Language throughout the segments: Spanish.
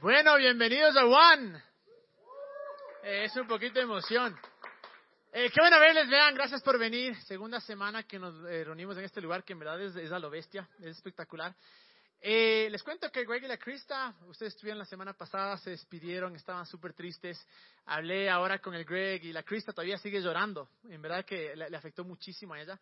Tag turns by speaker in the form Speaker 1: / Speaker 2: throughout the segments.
Speaker 1: Bueno, bienvenidos a One. Eh, es un poquito de emoción. Eh, qué bueno verles, vean, gracias por venir. Segunda semana que nos eh, reunimos en este lugar que en verdad es, a lo bestia, es espectacular. Eh, les cuento que Greg y la Krista, ustedes estuvieron la semana pasada, se despidieron, estaban súper tristes. Hablé ahora con el Greg y la Krista todavía sigue llorando. En verdad que le afectó muchísimo a ella.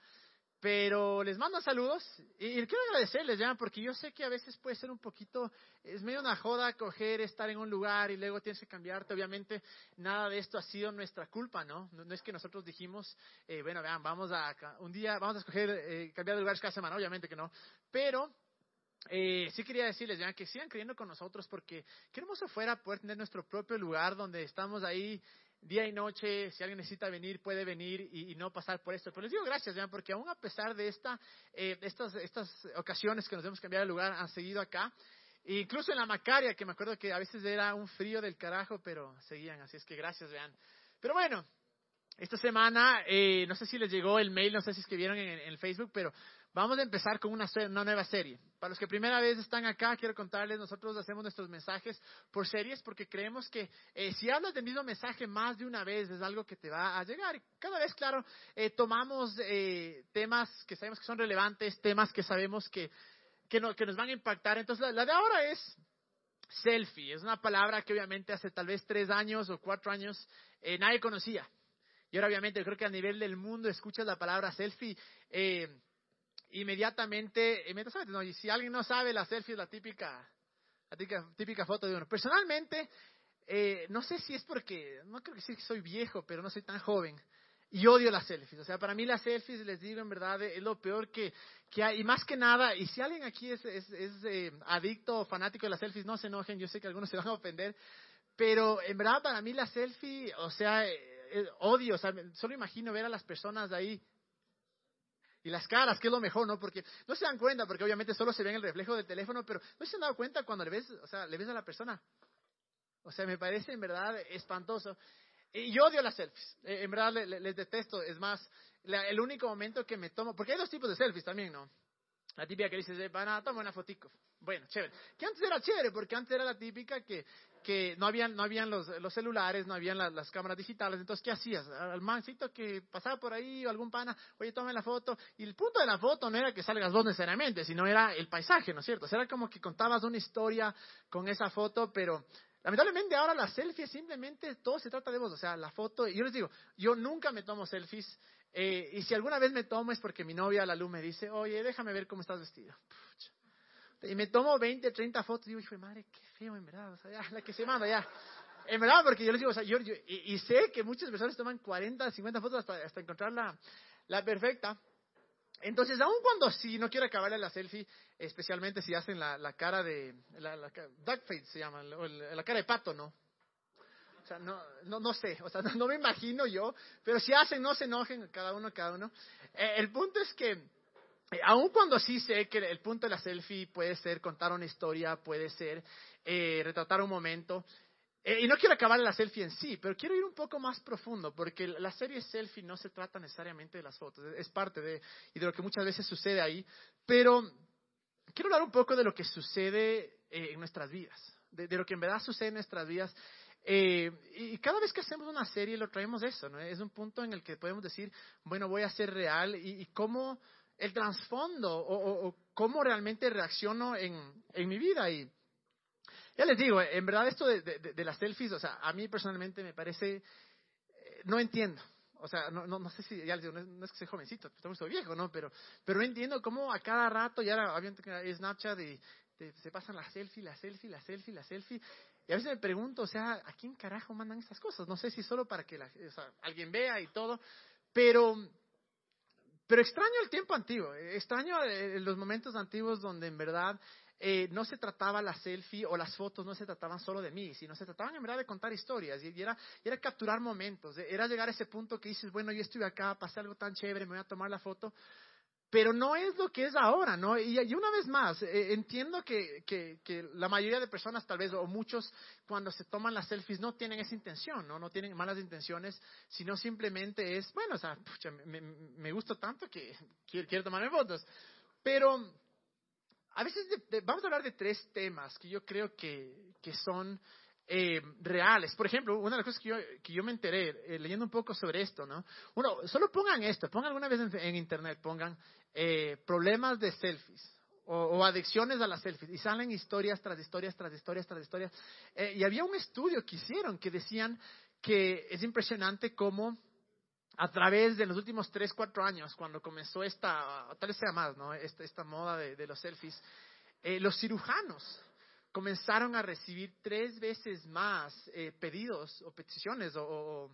Speaker 1: Pero les mando saludos y, quiero agradecerles ya, porque yo sé que a veces puede ser un poquito, es medio una joda coger, estar en un lugar y luego tienes que cambiarte. Obviamente, nada de esto ha sido nuestra culpa, ¿no? No, no es que nosotros dijimos, eh, bueno, vean, vamos a, un día, vamos a escoger eh, cambiar de lugares cada semana, obviamente que no. Pero eh, sí quería decirles ya que sigan creyendo con nosotros porque qué hermoso fuera poder tener nuestro propio lugar donde estamos ahí día y noche, si alguien necesita venir, puede venir y, no pasar por esto. Pero les digo gracias, ¿ya? porque aún a pesar de esta, eh, estas, estas ocasiones que nos hemos cambiado de lugar, han seguido acá. E incluso en la Macaria, que me acuerdo que a veces era un frío del carajo, pero seguían, así es que gracias, vean. Pero bueno, esta semana, eh, no sé si les llegó el mail, no sé si es que vieron en, en el Facebook, pero Vamos a empezar con una, una, nueva serie. Para los que primera vez están acá, quiero contarles, nosotros hacemos nuestros mensajes por series porque creemos que eh, si hablas del mismo mensaje más de una vez es algo que te va a llegar. Cada vez, claro, eh, tomamos eh, temas que sabemos que son relevantes, temas que sabemos que, que, no, que nos van a impactar. Entonces, la, de ahora es selfie. Es una palabra que obviamente hace tal vez tres años o cuatro años nadie conocía. Y ahora obviamente yo creo que a nivel del mundo escuchas la palabra selfie. Eh, inmediatamente, inmediatamente no, y si alguien no sabe, la selfie es la típica, la típica, típica foto de uno. Personalmente, eh, no sé si es porque, no creo que sí que soy viejo, pero no soy tan joven. Y odio las selfies. O sea, para mí las selfies, les digo en verdad, es lo peor que, que hay. Y más que nada, y si alguien aquí es, es, es eh, adicto o fanático de las selfies, no se enojen, yo sé que algunos se van a ofender. Pero en verdad, para mí la selfie, o sea, eh, odio. O sea, solo imagino ver a las personas ahí y las caras, que es lo mejor, ¿no? Porque no se dan cuenta, porque obviamente solo se ve en el reflejo del teléfono, pero no se han dado cuenta cuando le ves, o sea, le ves a la persona. O sea, me parece en verdad espantoso. Y yo odio las selfies, eh, en verdad les, detesto. Es más, el único momento que me tomo, porque hay dos tipos de selfies también, ¿no? La típica que dices, van a tomar una fotico. Bueno, chévere. Que antes era chévere, porque antes era la típica que, que no habían, no habían los, los celulares, no habían la, las cámaras digitales. Entonces, ¿qué hacías? Al mancito que pasaba por ahí o algún pana, oye, tome la foto. Y el punto de la foto no era que salgas vos necesariamente, sino era el paisaje, ¿no es cierto? O sea, era como que contabas una historia con esa foto, pero lamentablemente ahora la selfie simplemente todo se trata de vos. O sea, la foto, y yo les digo, yo nunca me tomo selfies. Eh, y si alguna vez me tomo es porque mi novia, la luz, me dice, oye, déjame ver cómo estás vestido. Pucha. Y me tomo 20, 30 fotos y digo, hijo de madre, qué feo, en verdad. O sea, ya, la que se manda, ya. En verdad, porque yo les digo, o sea, yo, yo y, sé que muchas personas toman 40, 50 fotos hasta, hasta encontrar la, la perfecta. Entonces, aun cuando sí, no quiero acabarle la selfie, especialmente si hacen la, la cara de, la, la, duck se llama, la, la cara de pato, ¿no? O sea, no, no, no sé, o sea, no, me imagino yo, pero si hacen, no se enojen, cada uno, cada uno. Eh, el punto es que, aun cuando sí sé que el punto de la selfie puede ser contar una historia, puede ser eh, retratar un momento, eh, y no quiero acabar la selfie en sí, pero quiero ir un poco más profundo, porque la serie selfie no se trata necesariamente de las fotos, es parte de, y de lo que muchas veces sucede ahí, pero quiero hablar un poco de lo que sucede eh, en nuestras vidas, de, de, lo que en verdad sucede en nuestras vidas. Eh, y cada vez que hacemos una serie lo traemos eso, ¿no? Es un punto en el que podemos decir, bueno, voy a ser real y, y cómo el trasfondo o, cómo realmente reacciono en, en mi vida. Y ya les digo, en verdad esto de, de, las selfies, o sea, a mí personalmente me parece, eh, no entiendo. O sea, no, no, no sé si, ya les digo, no es, que sea jovencito, estamos todo viejo, ¿no? Pero, pero no entiendo cómo a cada rato, ya había Snapchat y, de, se pasan la selfie, la selfie, la selfie, la selfie. Y a veces me pregunto, o sea, ¿a quién carajo mandan estas cosas? No sé si solo para que la, o sea, alguien vea y todo, pero, pero extraño el tiempo antiguo, extraño eh, los momentos antiguos donde en verdad eh, no se trataba la selfie o las fotos, no se trataban solo de mí, sino se trataban en verdad de contar historias y, era, y era capturar momentos, era llegar a ese punto que dices, bueno, yo estuve acá, pasé algo tan chévere, me voy a tomar la foto, pero no es lo que es ahora, ¿no? Y, una vez más, eh, entiendo que, que, que, la mayoría de personas, tal vez, o muchos, cuando se toman las selfies, no tienen esa intención, ¿no? No tienen malas intenciones, sino simplemente es, bueno, o sea, pucha, me, me, gusta tanto que quiero, quiero tomarme fotos. Pero a veces de, vamos a hablar de tres temas que yo creo que, que son eh, reales. Por ejemplo, una de las cosas que yo, que yo me enteré eh, leyendo un poco sobre esto, ¿no? Uno, solo pongan esto, pongan alguna vez en, internet, pongan eh, problemas de selfies. O, adicciones a las selfies. Y salen historias tras historias, tras historias, tras historias. y había un estudio que hicieron que decían que es impresionante cómo a través de los últimos 3, 4 años, cuando comenzó esta, tal vez sea más, ¿no? esta, esta moda de, de los selfies, los cirujanos comenzaron a recibir tres veces más eh, pedidos o peticiones o,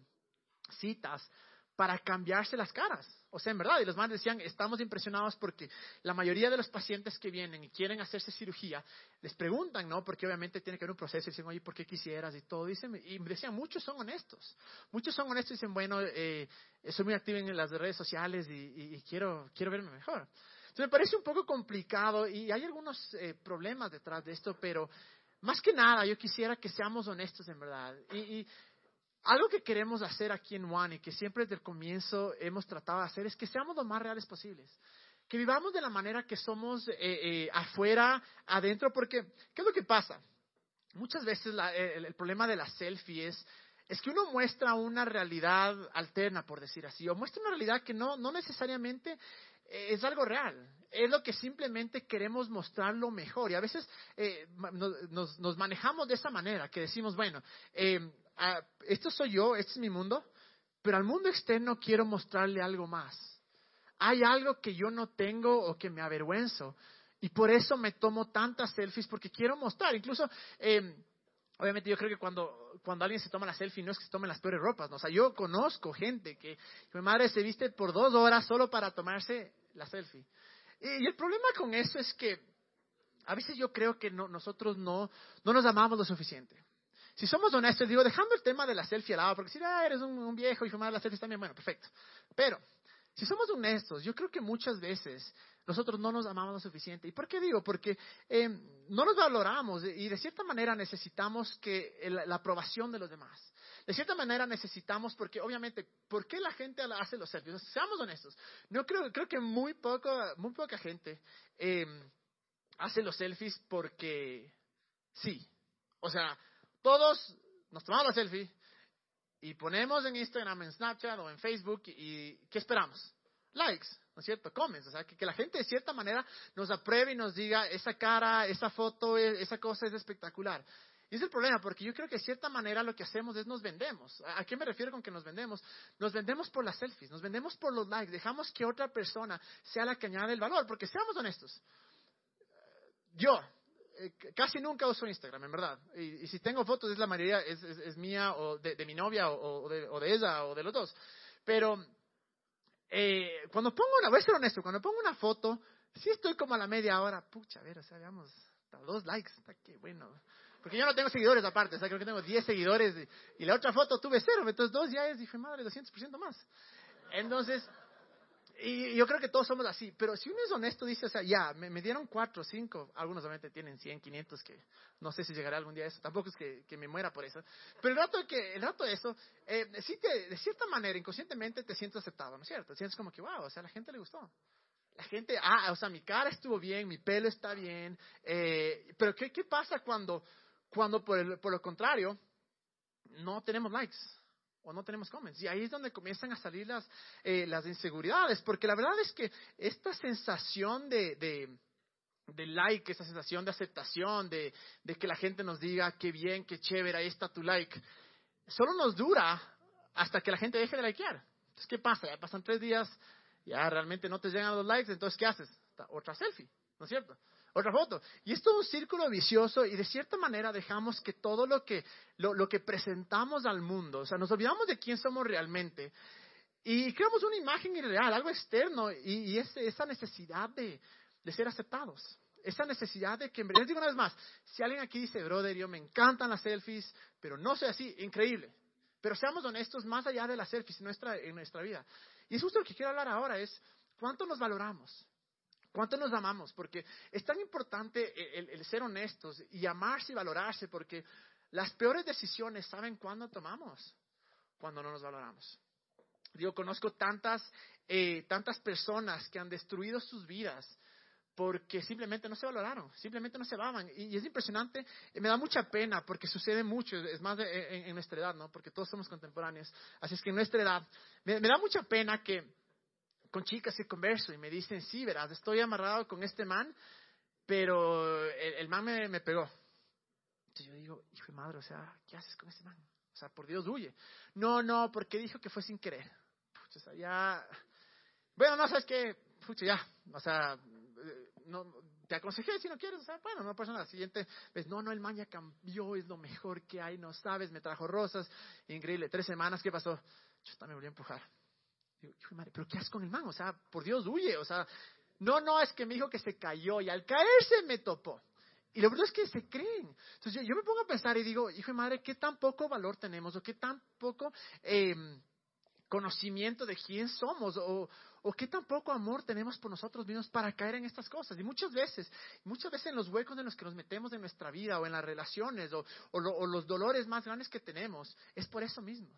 Speaker 1: citas para cambiarse las caras. O sea, en verdad, y los madres decían, estamos impresionados porque la mayoría de los pacientes que vienen y quieren hacerse cirugía, les preguntan, ¿no? Porque obviamente tiene que haber un proceso y dicen, oye, ¿por qué quisieras? Y todo. Dicen, y decían, muchos son honestos. Muchos son honestos y dicen, bueno, eh, soy muy activo en las redes sociales y, quiero, quiero verme mejor me parece un poco complicado y hay algunos eh, problemas detrás de esto, pero más que nada yo quisiera que seamos honestos en verdad. Y, algo que queremos hacer aquí en One y que siempre desde el comienzo hemos tratado de hacer es que seamos lo más reales posibles. Que vivamos de la manera que somos eh, eh, afuera, adentro, porque ¿qué es lo que pasa? Muchas veces el, el, problema de la selfie es es que uno muestra una realidad alterna, por decir así, o muestra una realidad que no, no necesariamente es algo real. Es lo que simplemente queremos mostrar lo mejor. Y a veces eh, nos, nos, manejamos de esa manera, que decimos, bueno, eh, esto soy yo, este es mi mundo, pero al mundo externo quiero mostrarle algo más. Hay algo que yo no tengo o que me avergüenzo. Y por eso me tomo tantas selfies, porque quiero mostrar. Incluso, eh, obviamente yo creo que cuando, cuando alguien se toma la selfie no es que se tomen las peores ropas. ¿no? O sea, yo conozco gente que, mi madre se viste por dos horas solo para tomarse la selfie. Y, el problema con eso es que a veces yo creo que nosotros no, no nos amamos lo suficiente. Si somos honestos, digo, dejando el tema de la selfie al lado, porque si ah, eres un, viejo y fumar la selfie también, bueno, perfecto. Pero, si somos honestos, yo creo que muchas veces nosotros no nos amamos lo suficiente. ¿Y por qué digo? Porque eh, no nos valoramos y de cierta manera necesitamos que la aprobación de los demás. De cierta manera necesitamos, porque obviamente, ¿por qué la gente hace los selfies? Seamos honestos. No creo, creo que muy, poco, muy poca gente eh, hace los selfies porque sí. O sea, todos nos tomamos la selfie y ponemos en Instagram, en Snapchat o en Facebook y ¿qué esperamos? Likes, ¿no es cierto? Comments, o sea, que, que, la gente de cierta manera nos apruebe y nos diga, esa cara, esa foto, esa cosa es espectacular. Y es el problema, porque yo creo que de cierta manera lo que hacemos es nos vendemos. ¿A qué me refiero con que nos vendemos? Nos vendemos por las selfies, nos vendemos por los likes, dejamos que otra persona sea la que añade el valor, porque seamos honestos. Yo casi nunca uso Instagram, en verdad. Y, si tengo fotos, es la mayoría, es, mía o de, mi novia o, de, o, de, ella o de los dos. Pero eh, cuando pongo una, voy a ser honesto, cuando pongo una foto, sí estoy como a la media hora, pucha, a ver, o sea, veamos, dos likes, está qué bueno. Porque yo no tengo seguidores aparte, o sea, creo que tengo 10 seguidores y, la otra foto tuve cero, entonces dos ya es, dije, madre, 200% más. Entonces, y yo creo que todos somos así, pero si uno es honesto, dice, o sea, ya, me, dieron cuatro, cinco, algunos obviamente tienen 100, 500, que no sé si llegará algún día a eso, tampoco es que, que me muera por eso, pero el rato, que, el rato de eso, eh, sí te, de cierta manera, inconscientemente te sientes aceptado, ¿no es cierto? Te sientes como que, wow, o sea, la gente le gustó. La gente, ah, o sea, mi cara estuvo bien, mi pelo está bien, eh, pero ¿qué, ¿qué pasa cuando cuando por, por lo contrario, no tenemos likes o no tenemos comments. Y ahí es donde comienzan a salir las, eh, las inseguridades, porque la verdad es que esta sensación de, de, like, esta sensación de aceptación, de, de, que la gente nos diga qué bien, qué chévere, ahí está tu like, solo nos dura hasta que la gente deje de likear. Entonces, ¿qué pasa? Ya pasan tres días, ya realmente no te llegan los likes, entonces, ¿qué haces? Otra selfie, ¿no es cierto? Otra foto. Y esto es un círculo vicioso y de cierta manera dejamos que todo lo que, lo, que presentamos al mundo, o sea, nos olvidamos de quién somos realmente y creamos una imagen irreal, algo externo y, esa necesidad de, ser aceptados. Esa necesidad de que, les digo una vez más, si alguien aquí dice, brother, yo me encantan las selfies, pero no soy así, increíble. Pero seamos honestos, más allá de las selfies en nuestra, en nuestra vida. Y es justo lo que quiero hablar ahora, es cuánto nos valoramos. ¿Cuánto nos amamos? Porque es tan importante el, ser honestos y amarse y valorarse, porque las peores decisiones, ¿saben cuándo tomamos? Cuando no nos valoramos. Digo, conozco tantas, eh, tantas personas que han destruido sus vidas porque simplemente no se valoraron, simplemente no se amaban. Y, es impresionante, me da mucha pena porque sucede mucho, es más en, nuestra edad, ¿no? Porque todos somos contemporáneos. Así es que en nuestra edad, me, da mucha pena que con chicas que converso y me dicen, sí, verás, estoy amarrado con este man, pero el, man me, pegó. Entonces yo digo, hijo de madre, o sea, ¿qué haces con este man? O sea, por Dios, huye. No, no, porque dijo que fue sin querer. o sea, ya... Bueno, no, sabes qué, pucha, ya, o sea, eh, no, te aconsejé si no quieres, o sea, bueno, no pasa nada. Siguiente vez, no, no, el man ya cambió, es lo mejor que hay, no sabes, me trajo rosas, increíble. Tres semanas, ¿qué pasó? Yo también me volví a empujar. Digo, madre, pero ¿qué haces con el man? O sea, por Dios, huye, o sea, no, no, es que me dijo que se cayó y al caerse me topó. Y lo verdad es que se creen. Entonces yo, me pongo a pensar y digo, hijo de madre, ¿qué tan poco valor tenemos o qué tan poco eh, conocimiento de quién somos o, o qué tan poco amor tenemos por nosotros mismos para caer en estas cosas. Y muchas veces, muchas veces en los huecos en los que nos metemos en nuestra vida o en las relaciones o, los dolores más grandes que tenemos, es por eso mismo.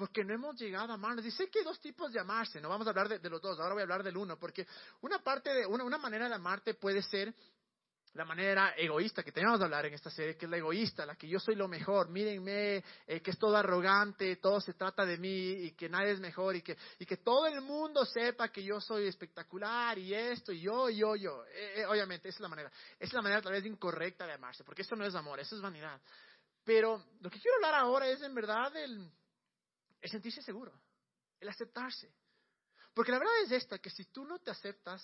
Speaker 1: Porque no hemos llegado a amarnos. Sé que hay dos tipos de amarse, no vamos a hablar de, los dos, ahora voy a hablar del uno, porque una parte de, una, una manera de amarte puede ser la manera egoísta que tenemos de hablar en esta serie, que es la egoísta, la que yo soy lo mejor, mírenme, eh, que es todo arrogante, todo se trata de mí y que nadie es mejor y que, y que todo el mundo sepa que yo soy espectacular y esto y yo, yo, yo. Eh, eh, obviamente, esa es la manera. Esa es la manera tal vez incorrecta de amarse, porque eso no es amor, eso es vanidad. Pero lo que quiero hablar ahora es en verdad el, el sentirse seguro, el aceptarse. Porque la verdad es esta, que si tú no te aceptas,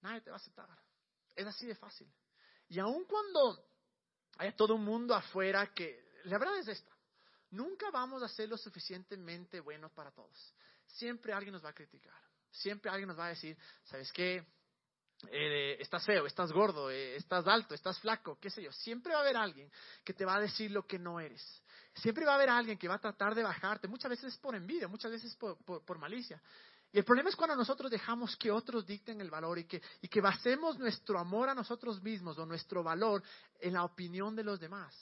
Speaker 1: nadie te va a aceptar. Es así de fácil. Y aun cuando hay todo un mundo afuera que, la verdad es esta, nunca vamos a ser lo suficientemente buenos para todos. Siempre alguien nos va a criticar. Siempre alguien nos va a decir, ¿sabes qué? Eh, estás feo, estás gordo, eh, estás alto, estás flaco, qué sé yo. Siempre va a haber alguien que te va a decir lo que no eres. Siempre va a haber alguien que va a tratar de bajarte. Muchas veces es por envidia, muchas veces por, por malicia. Y el problema es cuando nosotros dejamos que otros dicten el valor y que, y que basemos nuestro amor a nosotros mismos o nuestro valor en la opinión de los demás.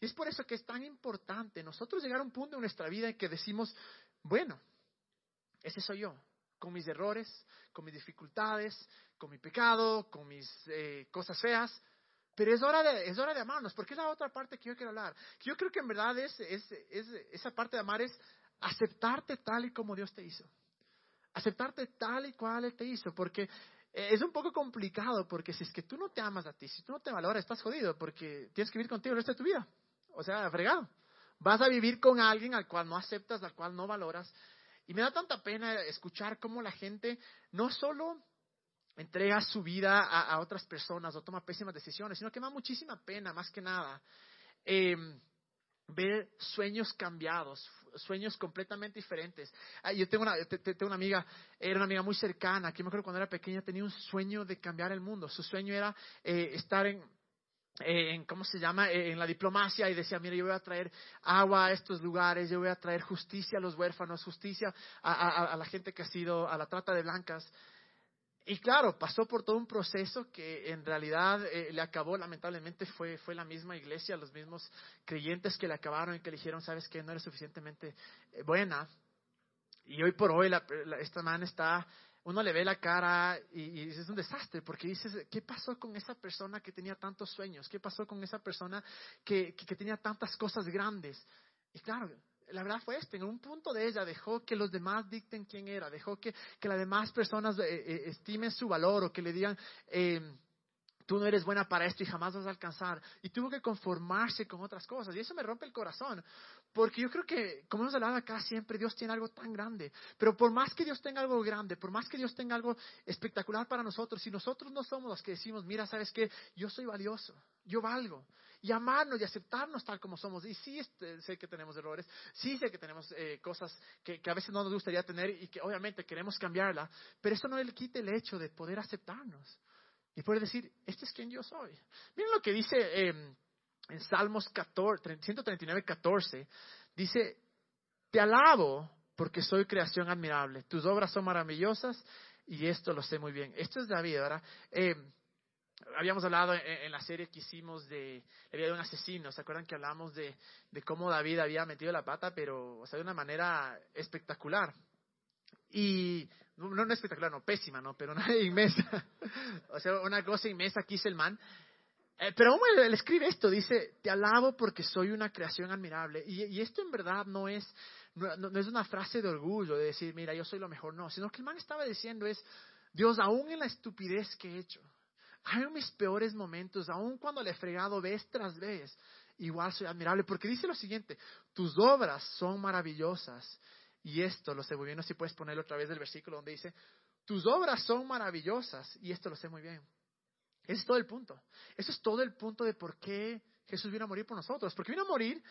Speaker 1: Y es por eso que es tan importante nosotros llegar a un punto en nuestra vida en que decimos, bueno, ese soy yo, con mis errores, con mis dificultades, con mi pecado, con mis eh, cosas feas, pero es hora, de, es hora de amarnos, porque es la otra parte que yo quiero hablar. Yo creo que en verdad es, es, es, esa parte de amar es aceptarte tal y como Dios te hizo aceptarte tal y cual Él te hizo, porque eh, es un poco complicado, porque si es que tú no te amas a ti, si tú no te valoras, estás jodido, porque tienes que vivir contigo el resto de tu vida. O sea, fregado. Vas a vivir con alguien al cual no aceptas, al cual no valoras. Y me da tanta pena escuchar cómo la gente no solo entrega su vida a, otras personas o toma pésimas decisiones, sino que me da muchísima pena, más que nada, eh, ver sueños cambiados, sueños completamente diferentes. Ah, yo tengo una, tengo una amiga, era una amiga muy cercana, que me acuerdo cuando era pequeña tenía un sueño de cambiar el mundo. Su sueño era eh, estar en, en, ¿cómo se llama?, eh, en la diplomacia y decía, mira, yo voy a traer agua a estos lugares, yo voy a traer justicia a los huérfanos, justicia a, la gente que ha sido a la trata de blancas. Y claro, pasó por todo un proceso que en realidad eh, le acabó, lamentablemente fue, fue la misma iglesia, los mismos creyentes que le acabaron y que le dijeron, sabes que no eres suficientemente eh, buena. Y hoy por hoy esta man está, uno le ve la cara y, y, es un desastre porque dices, ¿qué pasó con esa persona que tenía tantos sueños? ¿Qué pasó con esa persona que, que, que tenía tantas cosas grandes? Y claro, la verdad fue este, en un punto de ella dejó que los demás dicten quién era, dejó que, que las demás personas eh, eh, estimen su valor o que le digan, eh, tú no eres buena para esto y jamás vas a alcanzar. Y tuvo que conformarse con otras cosas. Y eso me rompe el corazón. Porque yo creo que, como hemos hablado acá siempre, Dios tiene algo tan grande. Pero por más que Dios tenga algo grande, por más que Dios tenga algo espectacular para nosotros, si nosotros no somos los que decimos, mira, ¿sabes qué? Yo soy valioso, yo valgo. Y amarnos y aceptarnos tal como somos. Y sí este, sé que tenemos errores, sí sé que tenemos eh, cosas que, que a veces no nos gustaría tener y que obviamente queremos cambiarla. Pero eso no le quita el hecho de poder aceptarnos y poder decir, este es quien yo soy. Miren lo que dice em, en Salmos 14, 139, 14. Dice, te alabo porque soy creación admirable. Tus obras son maravillosas y esto lo sé muy bien. Esto es David, ¿verdad? Em, habíamos hablado en, la serie que hicimos de la un asesino. ¿Se acuerdan que hablamos de, de cómo David había metido la pata, pero o sea, de una manera espectacular? Y no, no espectacular, no, pésima, ¿no? Pero una inmensa. o sea, una cosa inmensa que hizo el man. Eh, pero aún él, escribe esto, dice, te alabo porque soy una creación admirable. Y, esto en verdad no es, no, es una frase de orgullo, de decir, mira, yo soy lo mejor, no, sino que el man estaba diciendo es, Dios, aún en la estupidez que he hecho, aún en mis peores momentos, aún cuando le he fregado vez tras vez, igual soy admirable, porque dice lo siguiente, tus obras son maravillosas. Y esto lo sé muy bien, no sé si puedes ponerlo otra vez del versículo donde dice, tus obras son maravillosas, y esto lo sé muy bien. Ese es todo el punto. Eso es todo el punto de por qué Jesús vino a morir por nosotros. Porque vino a morir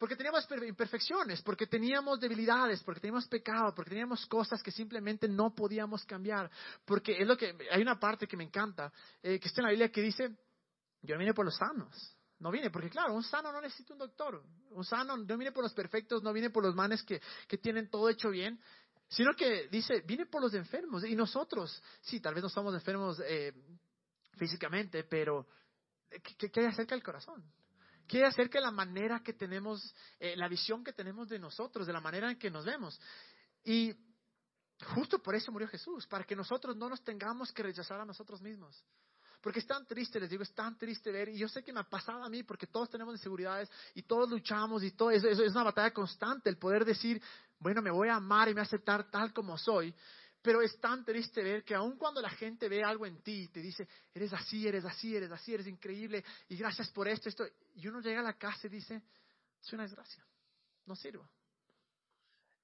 Speaker 1: porque teníamos imperfecciones, porque teníamos debilidades, porque teníamos pecado, porque teníamos cosas que simplemente no podíamos cambiar. Porque es lo que hay una parte que me encanta, eh, que está en la Biblia que dice, yo vine por los sanos. No vine, porque claro, un sano no necesita un doctor. Un sano no viene por los perfectos, no viene por los manes que, que tienen todo hecho bien, sino que dice, viene por los enfermos. Y nosotros, sí, tal vez no estamos enfermos eh, físicamente, pero ¿qué, qué acerca del corazón? ¿Qué acerca de la manera que tenemos, eh, la visión que tenemos de nosotros, de la manera en que nos vemos? Y justo por eso murió Jesús, para que nosotros no nos tengamos que rechazar a nosotros mismos. Porque es tan triste, les digo, es tan triste ver, y yo sé que me ha pasado a mí, porque todos tenemos inseguridades y todos luchamos y todo eso, es una batalla constante, el poder decir, bueno, me voy a amar y me voy a aceptar tal como soy. Pero es tan triste ver que aun cuando la gente ve algo en ti y te dice, eres así, eres así, eres así, eres increíble, y gracias por esto, esto, y uno llega a la casa y dice, es una desgracia, no sirvo.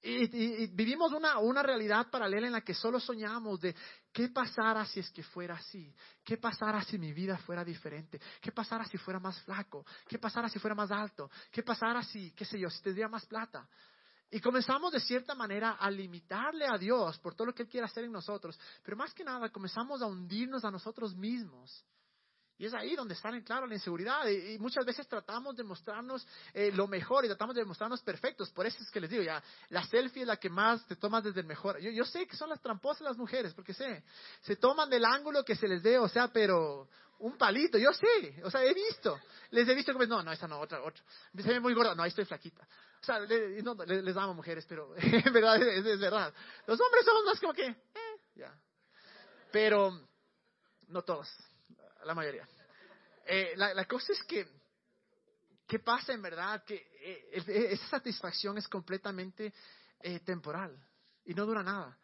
Speaker 1: Y, vivimos una, una realidad paralela en la que solo soñamos de qué pasara si es que fuera así, qué pasara si mi vida fuera diferente, qué pasara si fuera más flaco, qué pasara si fuera más alto, qué pasara si, qué sé yo, si tendría más plata. Y comenzamos de cierta manera a limitarle a Dios por todo lo que Él quiere hacer en nosotros, pero más que nada comenzamos a hundirnos a nosotros mismos y es ahí donde sale claro la inseguridad. Y, muchas veces tratamos de mostrarnos eh, lo mejor y tratamos de mostrarnos perfectos. Por eso es que les digo, ya, la selfie es la que más te tomas desde el mejor. Yo, yo sé que son las tramposas las mujeres, porque sé, se toman del ángulo que se les dé, o sea, pero un palito, yo sé, o sea, he visto. Les he visto como, no, no, esta no, otra, otra. Se ve muy gorda, no, ahí estoy flaquita. O sea, no, les, les, amo mujeres, pero en verdad es, es, verdad. Los hombres somos más como que, eh, ya. Pero, no todos la mayoría. Eh, la, cosa es que, ¿qué pasa en verdad? Que eh, esa satisfacción es completamente eh, temporal y no dura nada.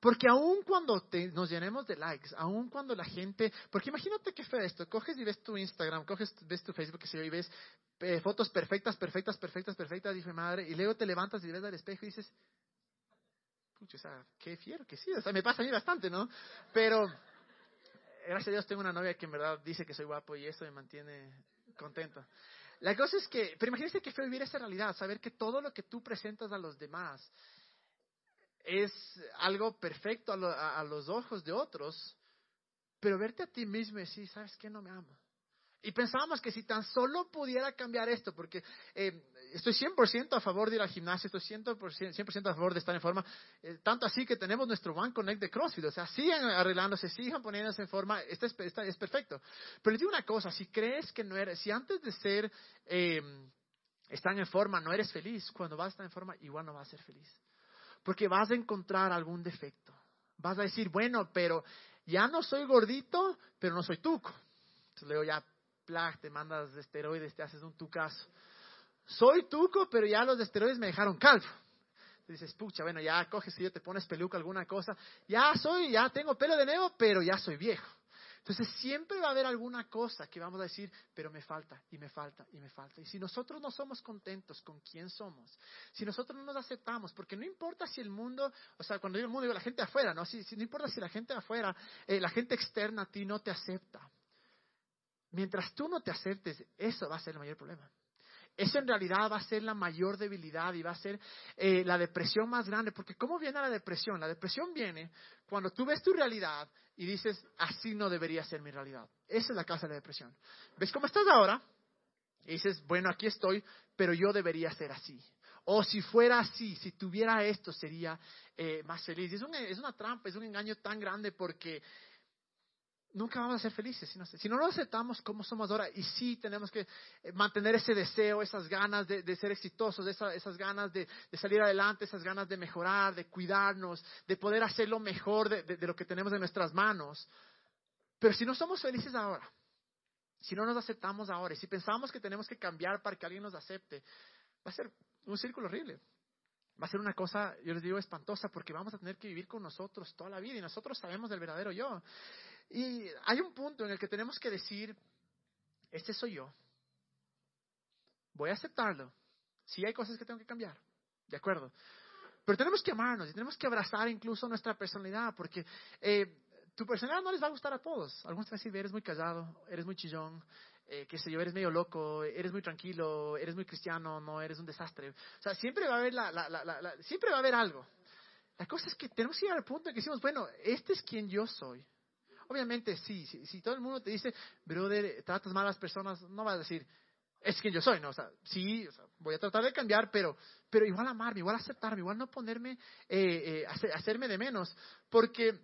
Speaker 1: Porque aun cuando nos llenemos de likes, aun cuando la gente, porque imagínate qué fue esto, coges y ves tu Instagram, coges, ves tu Facebook y ves fotos perfectas, perfectas, perfectas, perfectas, dije madre, y luego te levantas y ves al espejo y dices, pucha, o sea, qué fiero que sí, o sea, me pasa a mí bastante, ¿no? Pero gracias a Dios tengo una novia que en verdad dice que soy guapo y eso me mantiene contento. La cosa es que, pero imagínese que fue vivir esa realidad, saber que todo lo que tú presentas a los demás es algo perfecto a, a los ojos de otros, pero verte a ti mismo y decir, ¿sabes qué? No me amo. Y pensábamos que si tan solo pudiera cambiar esto, porque eh, estoy 100% a favor de ir al gimnasio, estoy 100%, 100 a favor de estar en forma, eh, tanto así que tenemos nuestro One Connect de CrossFit, o sea, sigan arreglándose, sigan poniéndose en forma, esto es, perfecto. Pero les digo una cosa, si crees que no eres, si antes de ser, eh, estar en forma, no eres feliz, cuando vas a estar en forma, igual no vas a ser feliz. Porque vas a encontrar algún defecto. Vas a decir, bueno, pero ya no soy gordito, pero no soy tuco. Entonces le digo, ya, te mandas esteroides, te haces un tucazo. Soy tuco, pero ya los esteroides me dejaron calvo. dices, pucha, bueno, ya coges y ya te pones peluca, alguna cosa. Ya soy, ya tengo pelo de nuevo, pero ya soy viejo. Entonces siempre va a haber alguna cosa que vamos a decir, pero me falta y me falta y me falta. Y si nosotros no somos contentos con quién somos, si nosotros no nos aceptamos, porque no importa si el mundo, o sea, cuando digo el mundo digo la gente afuera, no, si, no importa si la gente afuera, eh, la gente externa a ti no te acepta. Mientras tú no te aceptes, eso va a ser el mayor problema. Eso en realidad va a ser la mayor debilidad y va a ser eh, la depresión más grande. Porque ¿cómo viene la depresión? La depresión viene cuando tú ves tu realidad y dices, así no debería ser mi realidad. Esa es la causa de la depresión. ¿Ves cómo estás ahora? Y dices, bueno, aquí estoy, pero yo debería ser así. O si fuera así, si tuviera esto, sería eh, más feliz. Es, es una trampa, es un engaño tan grande porque nunca vamos a ser felices. Si no, si no lo aceptamos como somos ahora, y sí tenemos que eh, mantener ese deseo, esas ganas de, ser exitosos, esas, ganas de, salir adelante, esas ganas de mejorar, de cuidarnos, de poder hacer lo mejor de, de lo que tenemos en nuestras manos. Pero si no somos felices ahora, si no nos aceptamos ahora, y si pensamos que tenemos que cambiar para que alguien nos acepte, va a ser un círculo horrible va a ser una cosa, yo les digo, espantosa, porque vamos a tener que vivir con nosotros toda la vida y nosotros sabemos del verdadero yo. Y hay un punto en el que tenemos que decir, este soy yo, voy a aceptarlo, sí hay cosas que tengo que cambiar, de acuerdo, pero tenemos que amarnos y tenemos que abrazar incluso nuestra personalidad, porque eh, tu personalidad no les va a gustar a todos. Algunos te van a decir, eres muy callado, eres muy chillón, eh, qué sé yo, eres medio loco, eres muy tranquilo, eres muy cristiano, no, eres un desastre. O sea, siempre va a haber, la, la, la, siempre va a haber algo. La cosa es que tenemos que llegar al punto en que decimos, bueno, este es quien yo soy. Obviamente, sí, si, todo el mundo te dice, brother, tratas mal a las personas, no vas a decir, es quien yo soy, ¿no? O sea, sí, voy a tratar de cambiar, pero, pero igual amarme, igual aceptarme, igual no ponerme, eh, eh, hacerme de menos. Porque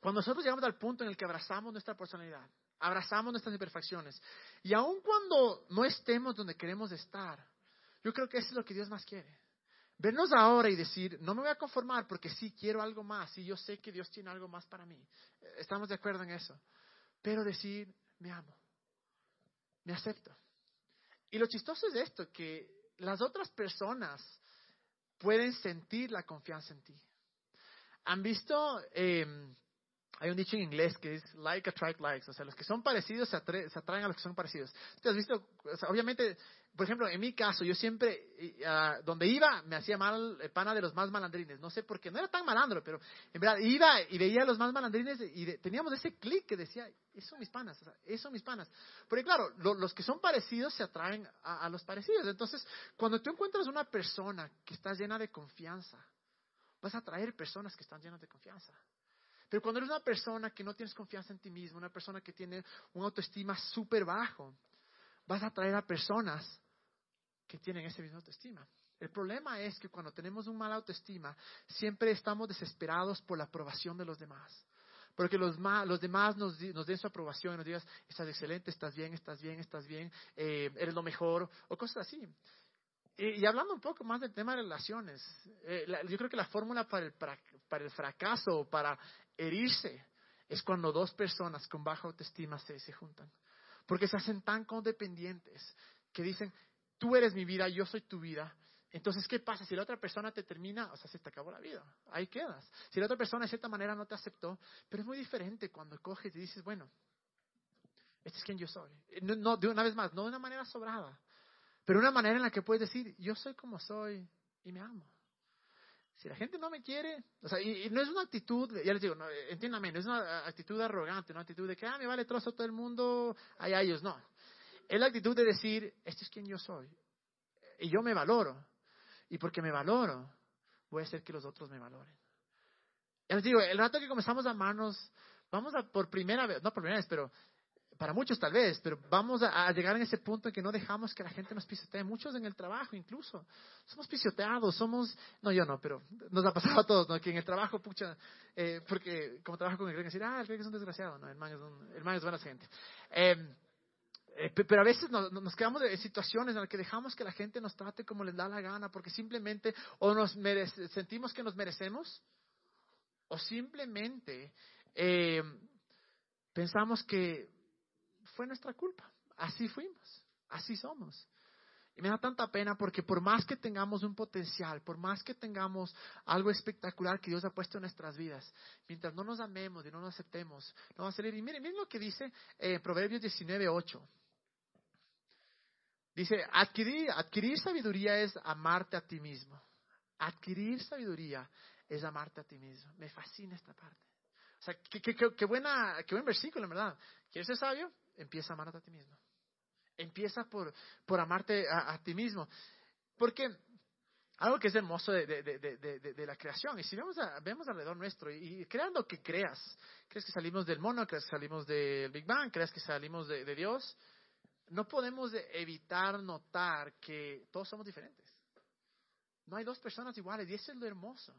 Speaker 1: cuando nosotros llegamos al punto en el que abrazamos nuestra personalidad, abrazamos nuestras imperfecciones. Y aun cuando no estemos donde queremos estar, yo creo que eso es lo que Dios más quiere. Vernos ahora y decir, no me voy a conformar porque sí quiero algo más y yo sé que Dios tiene algo más para mí. Estamos de acuerdo en eso. Pero decir, me amo, me acepto. Y lo chistoso es esto, que las otras personas pueden sentir la confianza en ti. ¿Han visto eh, hay un dicho en inglés que es like attract likes, o sea, los que son parecidos se, atraen a los que son parecidos. ¿Te has visto? obviamente, por ejemplo, en mi caso, yo siempre, uh, donde iba, me hacía mal el pana de los más malandrines. No sé por qué, no era tan malandro, pero en verdad iba y veía a los más malandrines y teníamos ese clic que decía, esos son mis panas, o sea, esos son mis panas. Porque claro, los que son parecidos se atraen a, los parecidos. Entonces, cuando tú encuentras una persona que está llena de confianza, vas a atraer personas que están llenas de confianza. Pero cuando eres una persona que no tienes confianza en ti mismo, una persona que tiene un autoestima súper bajo, vas a atraer a personas que tienen ese mismo autoestima. El problema es que cuando tenemos un mal autoestima, siempre estamos desesperados por la aprobación de los demás. Porque los, los demás nos, nos, den su aprobación y nos digan, estás excelente, estás bien, estás bien, estás bien, eh, eres lo mejor, o cosas así. Y, hablando un poco más del tema de relaciones, eh, yo creo que la fórmula para el, para, el fracaso para herirse es cuando dos personas con baja autoestima se, se juntan. Porque se hacen tan codependientes que dicen, tú eres mi vida, yo soy tu vida. Entonces, ¿qué pasa? Si la otra persona te termina, o sea, se te acabó la vida. Ahí quedas. Si la otra persona de cierta manera no te aceptó, pero es muy diferente cuando coges y dices, bueno, este es quien yo soy. No, no, de una vez más, no de una manera sobrada, pero una manera en la que puedes decir, yo soy como soy y me amo. Si la gente no me quiere, o sea, y, no es una actitud, ya les digo, no, entiéndame, no es una actitud arrogante, una actitud de que, ah, me vale trozo todo el mundo, hay a ellos, no. Es la actitud de decir, este es quien yo soy. Y yo me valoro. Y porque me valoro, voy a hacer que los otros me valoren. Ya les digo, el rato que comenzamos a amarnos, vamos a por primera vez, no por primera vez, pero para muchos tal vez, pero vamos a, llegar en ese punto en que no dejamos que la gente nos pisotee, muchos en el trabajo incluso. Somos pisoteados, somos, no yo no, pero nos ha pasado a todos, ¿no? Que en el trabajo, pucha, eh, porque como trabajo con el Greg, decir, ah, el Greg es un desgraciado, no, el man es, un, el man es buena gente. Em, eh, pero a veces nos, quedamos en situaciones en las que dejamos que la gente nos trate como les da la gana, porque simplemente o nos sentimos que nos merecemos, o simplemente eh, pensamos que fue nuestra culpa. Así fuimos, así somos. Y me da tanta pena porque por más que tengamos un potencial, por más que tengamos algo espectacular que Dios ha puesto en nuestras vidas, mientras no nos amemos y no nos aceptemos, no va a salir. Y miren, miren lo que dice eh, Proverbios 19.8. Dice, adquirir, adquirir sabiduría es amarte a ti mismo. Adquirir sabiduría es amarte a ti mismo. Me fascina esta parte. O sea, qué, qué, qué, buena, qué buen versículo, en verdad. ¿Quieres ser sabio? empieza a amarte a ti mismo. Empieza por, por amarte a, ti mismo. Porque algo que es hermoso de, de, la creación, y si vemos, vemos alrededor nuestro, y, creando que creas, crees que salimos del mono, crees que salimos del Big Bang, crees que salimos de, Dios, no podemos evitar notar que todos somos diferentes. No hay dos personas iguales, y eso es lo hermoso.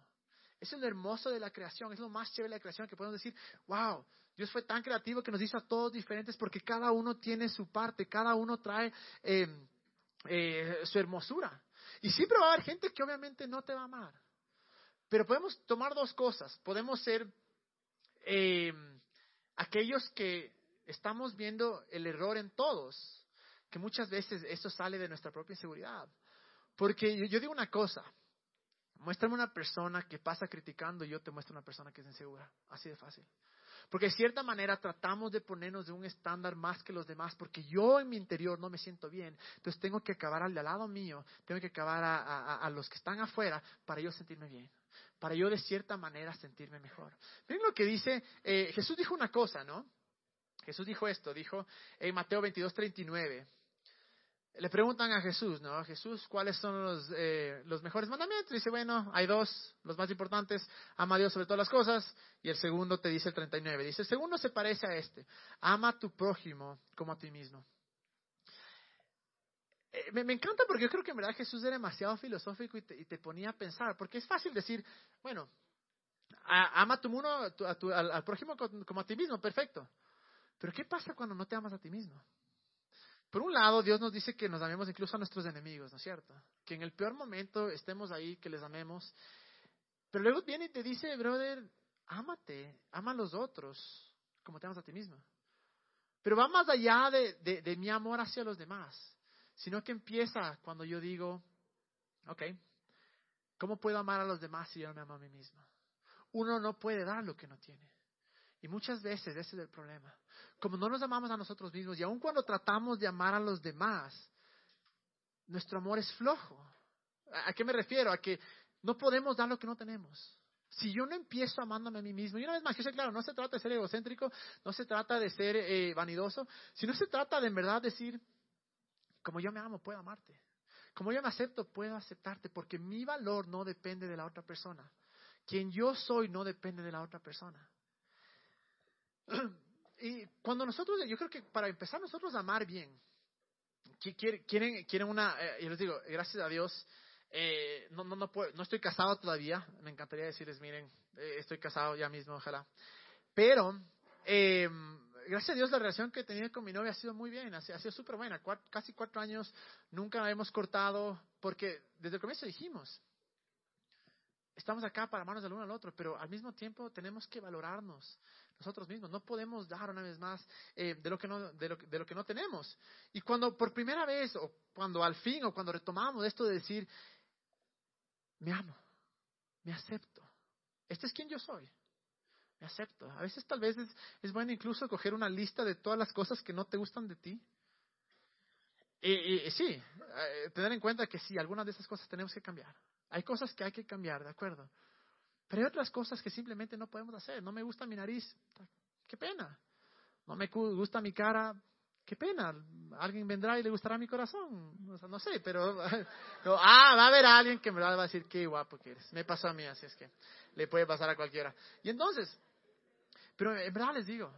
Speaker 1: Eso es lo hermoso de la creación, es lo más chévere de la creación, que podemos decir, wow, Dios fue tan creativo que nos hizo a todos diferentes porque cada uno tiene su parte, cada uno trae em, eh, su hermosura. Y siempre va a haber gente que obviamente no te va a amar. Pero podemos tomar dos cosas. Podemos ser em, aquellos que estamos viendo el error en todos, que muchas veces eso sale de nuestra propia inseguridad. Porque yo, digo una cosa, muéstrame una persona que pasa criticando y yo te muestro una persona que es insegura. Así de fácil. Porque de cierta manera tratamos de ponernos de un estándar más que los demás, porque yo en mi interior no me siento bien. Entonces tengo que acabar al de al lado mío, tengo que acabar a, los que están afuera para yo sentirme bien, para yo de cierta manera sentirme mejor. Miren lo que dice, eh, Jesús dijo una cosa, ¿no? Jesús dijo esto, dijo en Mateo 22, 39. Le preguntan a Jesús, ¿no? Jesús, ¿cuáles son los, eh, los mejores mandamientos? Dice, bueno, hay dos, los más importantes, ama a Dios sobre todas las cosas, y el segundo te dice el 39. Dice, el segundo se parece a este, ama a tu prójimo como a ti mismo. Eh, me, encanta porque yo creo que en verdad Jesús era demasiado filosófico y te, ponía a pensar, porque es fácil decir, bueno, ama a tu mundo, al, al prójimo como a ti mismo, perfecto. Pero ¿qué pasa cuando no te amas a ti mismo? Por un lado, Dios nos dice que nos amemos incluso a nuestros enemigos, ¿no es cierto? Que en el peor momento estemos ahí, que les amemos. Pero luego viene y te dice, brother, ámate, ama a los otros como te amas a ti mismo. Pero va más allá de, de mi amor hacia los demás, sino que empieza cuando yo digo, ok, ¿cómo puedo amar a los demás si yo no me amo a mí mismo? Uno no puede dar lo que no tiene. Y muchas veces ese es el problema. Como no nos amamos a nosotros mismos y aun cuando tratamos de amar a los demás, nuestro amor es flojo. ¿A qué me refiero? A que no podemos dar lo que no tenemos. Si yo no empiezo amándome a mí mismo, y una vez más, yo sé claro, no se trata de ser egocéntrico, no se trata de ser eh, vanidoso, sino se trata de en verdad decir, como yo me amo, puedo amarte. Como yo me acepto, puedo aceptarte, porque mi valor no depende de la otra persona. Quien yo soy no depende de la otra persona. Y cuando nosotros, yo creo que para empezar nosotros a amar bien, quieren, quieren una, eh, yo les digo, gracias a Dios, eh, no, no, no, no estoy casado todavía, me encantaría decirles, miren, eh, estoy casado ya mismo, ojalá. Pero, gracias a Dios la relación que he tenido con mi novia ha sido muy bien, ha, sido súper buena, casi cuatro años, nunca hemos cortado, porque desde el comienzo dijimos, estamos acá para amarnos del uno al otro, pero al mismo tiempo tenemos que valorarnos nosotros mismos. No podemos dar una vez más eh, de, lo que no, de, lo, de lo que no tenemos. Y cuando por primera vez, o cuando al fin, o cuando retomamos esto de decir, me amo, me acepto, este es quien yo soy. Me acepto. A veces tal vez es, es bueno incluso coger una lista de todas las cosas que no te gustan de ti. Y, sí, eh, tener en cuenta que sí, algunas de esas cosas tenemos que cambiar. Hay cosas que hay que cambiar, ¿de acuerdo? Pero hay otras cosas que simplemente no podemos hacer. No me gusta mi nariz, qué pena. No me gusta mi cara, qué pena. Alguien vendrá y le gustará mi corazón. no sé, pero, ah, va a haber alguien que me va a decir qué guapo que eres. Me pasó a mí, así es que le puede pasar a cualquiera. Y entonces, pero en verdad les digo,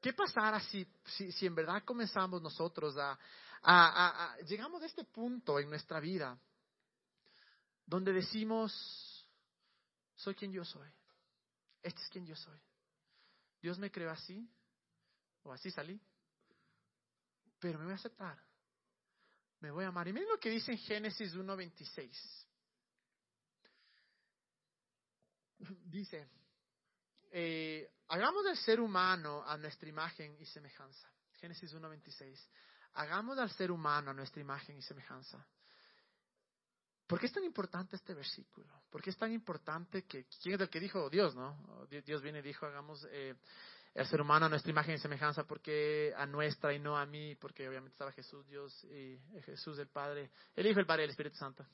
Speaker 1: ¿qué pasará si, si, si en verdad comenzamos nosotros a, a, a, llegamos a este punto en nuestra vida donde decimos, soy quien yo soy. Este es quien yo soy. Dios me creó así, o así salí, pero me voy a aceptar. Me voy a amar. Y miren lo que dice en Génesis 1.26. Dice, eh, hagamos del ser humano a nuestra imagen y semejanza. Génesis 1.26. Hagamos al ser humano a nuestra imagen y semejanza. ¿Por qué es tan importante este versículo? ¿Por qué es tan importante que, ¿quién es el que dijo? Dios, ¿no? Dios viene y dijo, hagamos eh, el ser humano a nuestra imagen y semejanza, porque a nuestra y no a mí, porque obviamente estaba Jesús, Dios y Jesús el Padre, el Hijo, el Padre y el Espíritu Santo.